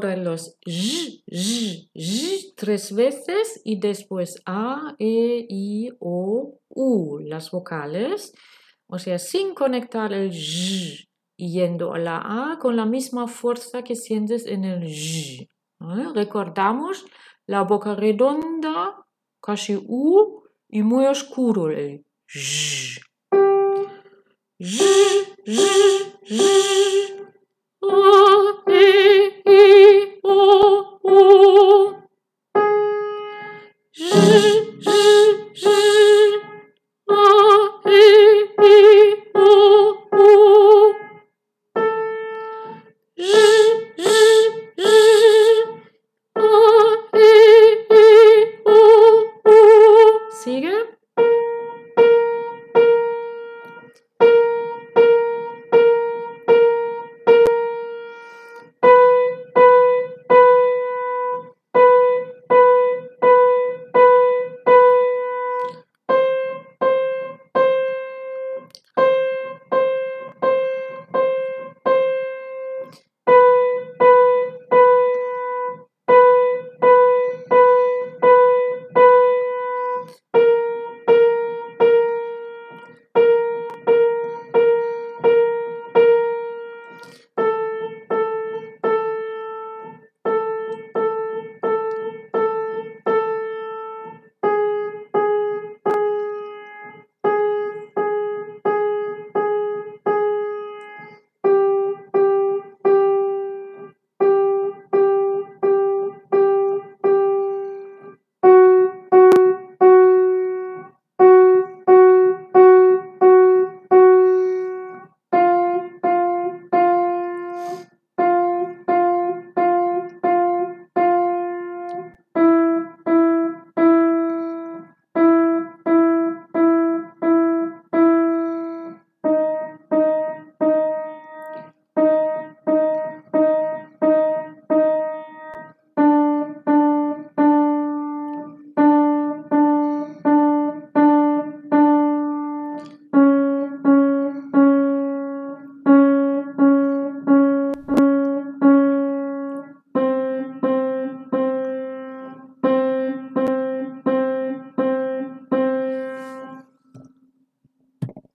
ahora los z, z, z tres veces y después A, E, I, O, U, las vocales. O sea, sin conectar el z yendo a la A con la misma fuerza que sientes en el z. Recordamos la boca redonda, casi U y muy oscuro el. Z, z, z. 日